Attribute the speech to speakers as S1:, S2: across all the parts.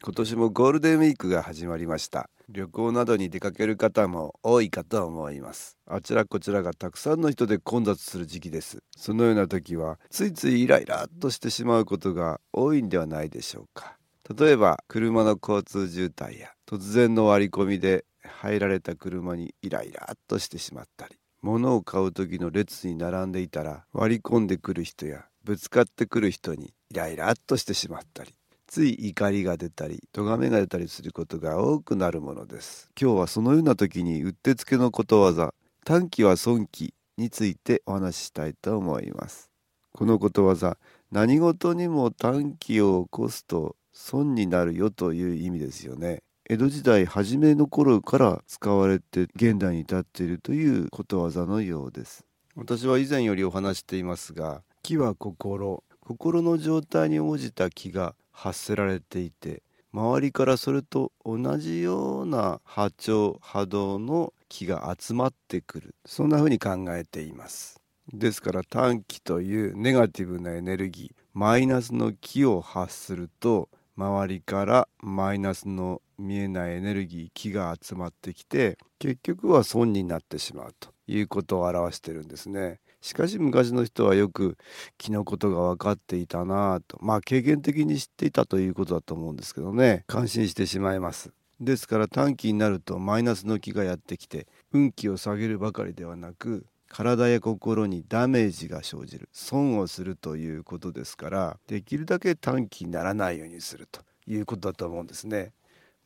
S1: 今年もゴールデンウィークが始まりました。旅行などに出かける方も多いかと思います。あちらこちらがたくさんの人で混雑する時期です。そのような時はついついイライラっとしてしまうことが多いんではないでしょうか。例えば車の交通渋滞や突然の割り込みで入られた車にイライラっとしてしまったり物を買う時の列に並んでいたら割り込んでくる人やぶつかってくる人にイライラっとしてしまったり。つい怒りが出たり咎めが出たりすることが多くなるものです。今日はそのような時にうってつけのことわざ短期は損期についてお話ししたいと思います。このことわざ何事にも短期を起こすと損になるよという意味ですよね。江戸時代初めの頃から使われて現代に至っているということわざのようです。私は以前よりお話していますが気は心心の状態に応じた気が発せられていて周りからそれと同じような波長波動の気が集まってくる。そんな風に考えています。ですから短気というネガティブなエネルギーマイナスの気を発すると周りからマイナスの見えないエネルギー気が集まってきて結局は損になってしまうということを表してるんですね。しかし昔の人はよく気のことが分かっていたなぁとまあ経験的に知っていたということだと思うんですけどね。感心してしまいます。ですから短期になるとマイナスの気がやってきて運気を下げるばかりではなく体や心にダメージが生じる損をするということですからできるだけ短期にならないようにするということだと思うんですね。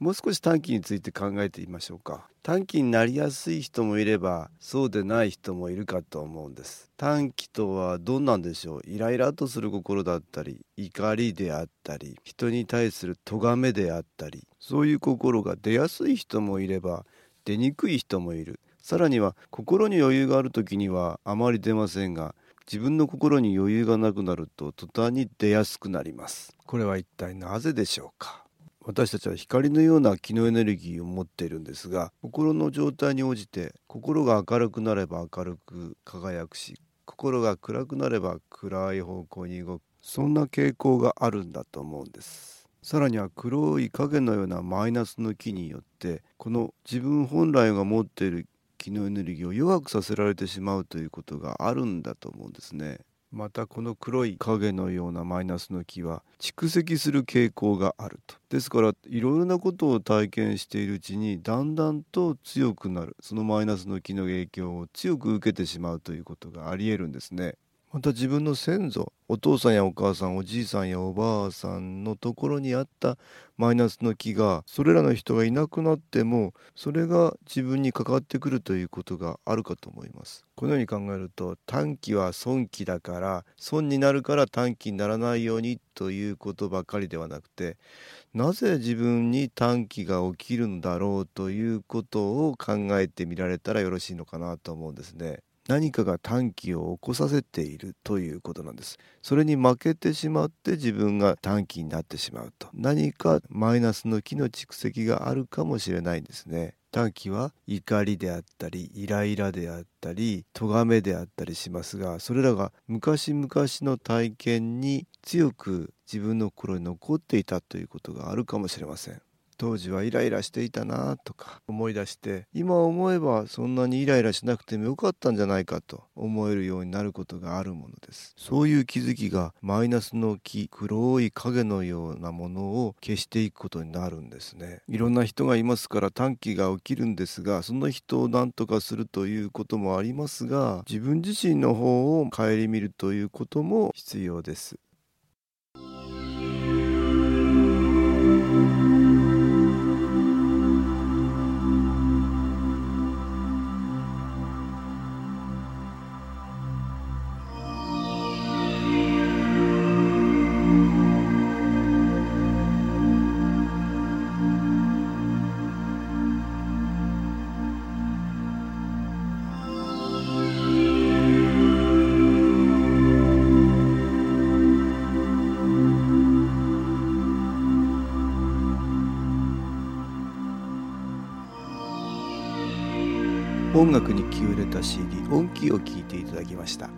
S1: もう少し短期について考えてみましょうか。短期になりやすい人もいればそうでない人もいるかと思うんです。短期とはどんなんでしょう？イライラとする心だったり怒りであったり人に対する咎めであったりそういう心が出やすい人もいれば出にくい人もいる。さらには心に余裕がある時にはあまり出ませんが自分の心に余裕がなくなると途端に出やすくなります。これは一体なぜでしょうか？私たちは光のような気のエネルギーを持っているんですが心の状態に応じて心が明るくなれば明るく輝くし心が暗くなれば暗い方向に動く。そんな傾向があるんだと思うんです。さらには黒い影のようなマイナスの気によってこの自分本来が持っている気のエネルギーを弱くさせられてしまうということがあるんだと思うんですね。またこの黒い影のようなマイナスの気は蓄積する傾向があると。ですからいろいろなことを体験しているうちにだんだんと強くなる。そのマイナスの気の影響を強く受けてしまうということがありえるんですね。また自分の先祖お父さんやお母さんおじいさんやおばあさんのところにあったマイナスの気がそれらの人がいなくなってもそれが自分にかかってくるということがあるかと思います。このように考えると短期は損期だから損になるから短期にならないようにということばかりではなくてなぜ自分に短期が起きるんだろうということを考えてみられたらよろしいのかなと思うんですね。何かが短期を起こさせているということなんです。それに負けてしまって自分が短期になってしまうと。何かマイナスの気の蓄積があるかもしれないんですね。短期は怒りであったりイライラであったり咎めであったりしますがそれらが昔々の体験に強く自分の心に残っていたということがあるかもしれません。当時はイライラしていたなとか思い出して今思えばそんなにイライラしなくてもよかったんじゃないかと思えるようになることがあるものです。そういう気づきがマイナスの気黒い影のようなものを消していくことになるんですね。いろんな人がいますから短期が起きるんですがその人を何とかするということもありますが自分自身の方を顧みるということも必要です。音楽に気を入れた CD 音気を聴いていただきました。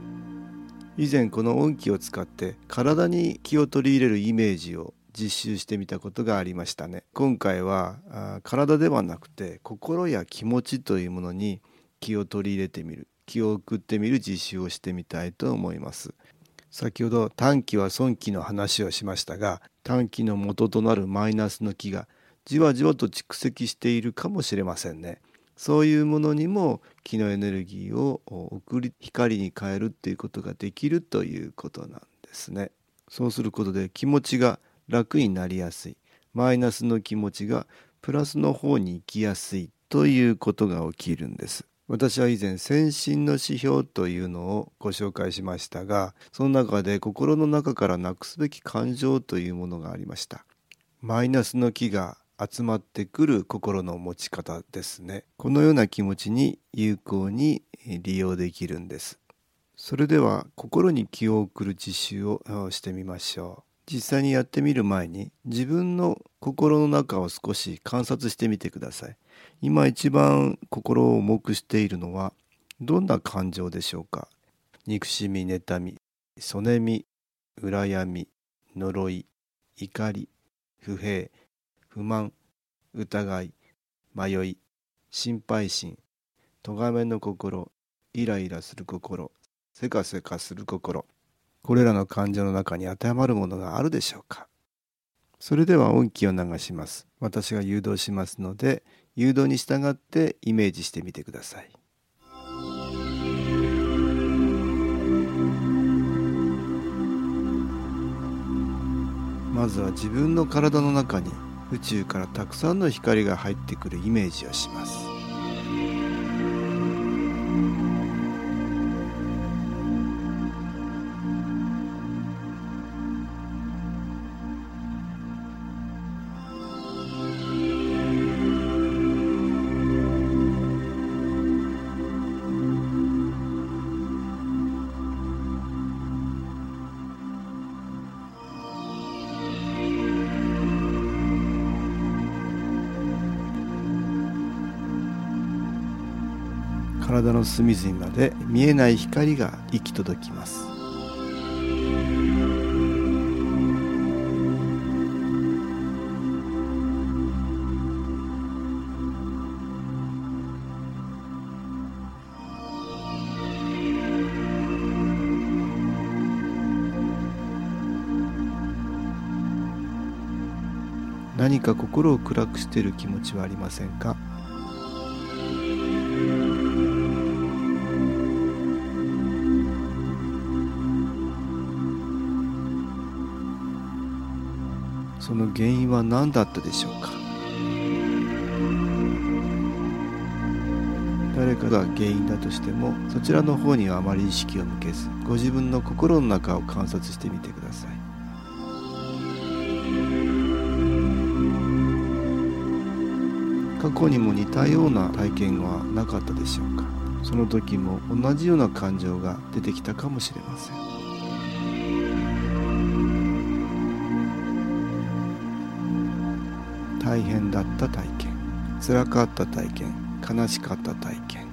S1: 以前この音気を使って体に気を取り入れるイメージを実習してみたことがありましたね。今回は体ではなくて心や気持ちというものに気を取り入れてみる気を送ってみる実習をしてみたいと思います。先ほど短期は損期の話をしましたが短期の元となるマイナスの気がじわじわと蓄積しているかもしれませんね。そういうものにも気のエネルギーを送り光に変えるっていうことができるということなんですね。そうすることで気持ちが楽になりやすい。マイナスの気持ちがプラスの方に行きやすいということが起きるんです。私は以前先進の指標というのをご紹介しましたがその中で心の中からなくすべき感情というものがありました。マイナスの気が集まってくる心の持ち方ですね。このような気持ちに有効に利用できるんです。それでは心に気を送る実習をしてみましょう。実際にやってみる前に自分の心の中を少し観察してみてください。今一番心を重くしているのはどんな感情でしょうか？憎しみ妬みそねみ羨み呪い怒り不平。不満疑い迷い心配心咎めの心イライラする心せかせかする心これらの感情の中に当てはまるものがあるでしょうか？それでは音気を流します。私が誘導しますので誘導に従ってイメージしてみてください。まずは自分の体の中に宇宙からたくさんの光が入ってくるイメージをします。体の隅々まで見えない光が行き届きます。何か心を暗くしている気持ちはありませんか？その原因は何だったでしょうか？誰かが原因だとしてもそちらの方にはあまり意識を向けずご自分の心の中を観察してみてください。過去にも似たような体験はなかったでしょうか？その時も同じような感情が出てきたかもしれません。大変だった体験。辛かった体験。悲しかった体験。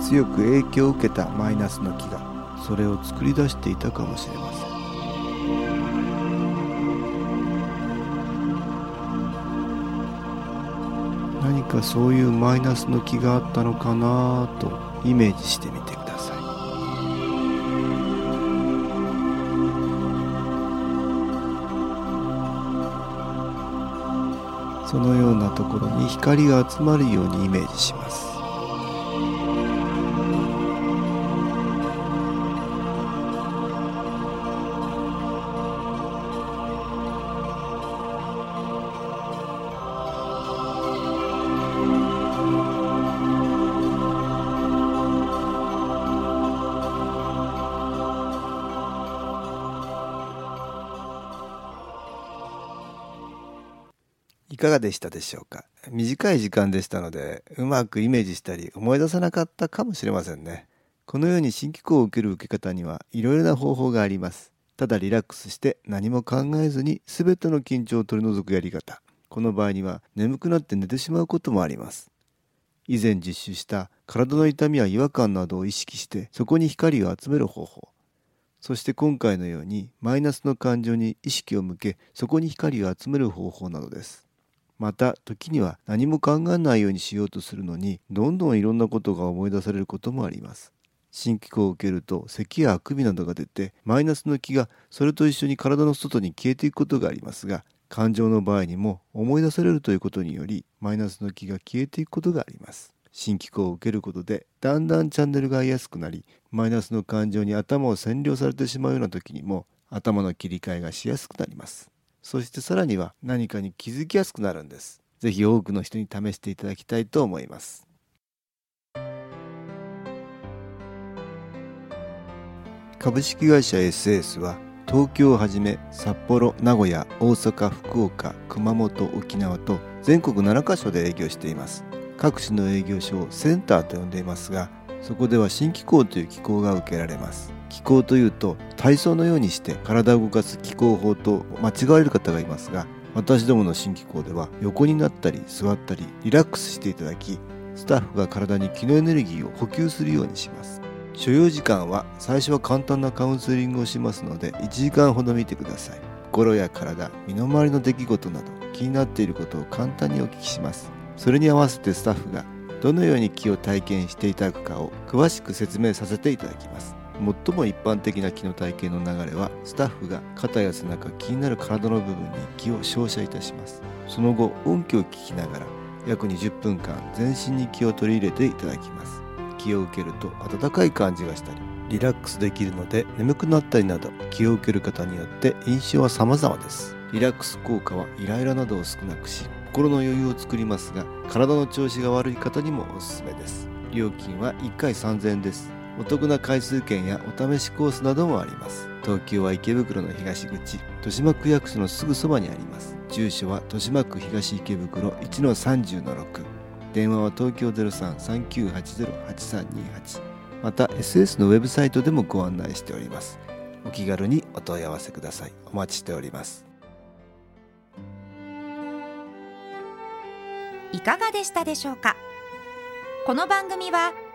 S1: 強く影響を受けたマイナスの気がそれを作り出していたかもしれません。何かそういうマイナスの気があったのかなとイメージしてみてください。そのようなところに光が集まるようにイメージします。かがでしたでしょうか？短い時間でしたのでうまくイメージしたり思い出さなかったかもしれませんね。このように新機構を受ける受け方にはいろいろな方法があります。ただリラックスして何も考えずに全ての緊張を取り除くやり方。この場合には眠くなって寝てしまうこともあります。以前実習した体の痛みや違和感などを意識してそこに光を集める方法。そして今回のようにマイナスの感情に意識を向けそこに光を集める方法などです。また時には何も考えないようにしようとするのにどんどんいろんなことが思い出されることもあります。新気候を受けると咳やあくびなどが出てマイナスの気がそれと一緒に体の外に消えていくことがありますが感情の場合にも思い出されるということによりマイナスの気が消えていくことがあります。新機構を受けることでだんだんチャンネルが合いやすくなりマイナスの感情に頭を占領されてしまうような時にも頭の切り替えがしやすくなります。そしてさらには何かに気づきやすくなるんです。ぜひ多くの人に試していただきたいと思います。株式会社 SS は東京をはじめ札幌名古屋大阪福岡熊本沖縄と全国7カ所で営業しています。各地の営業所をセンターと呼んでいますがそこでは新機構という機構が受けられます。機構というと体操のようにして体を動かす機構法と間違われる方がいますが私どもの新機構では横になったり座ったりリラックスしていただきスタッフが体に気のエネルギーを補給するようにします。所要時間は最初は簡単なカウンセリングをしますので1時間ほど見てください。心や体身の回りの出来事など気になっていることを簡単にお聞きします。それに合わせてスタッフがどのように気を体験していただくかを詳しく説明させていただきます。最も一般的な気の体験の流れはスタッフが肩や背中気になる体の部分に気を照射いたします。その後音響を聞きながら約20分間全身に気を取り入れていただきます。気を受けると温かい感じがしたりリラックスできるので眠くなったりなど気を受ける方によって印象は様々です。リラックス効果はイライラなどを少なくし心の余裕を作りますが体の調子が悪い方にもおすすめです。料金は1回3000円です。お得な回数券やお試しコースなどもあります。東京は池袋の東口豊島区役所のすぐそばにあります。住所は豊島区東池袋1-30-6電話は東京03-3980-8328また SS のウェブサイトでもご案内しております。お気軽にお問い合わせください。お待ちしております。
S2: いかがでしたでしょうか？この番組は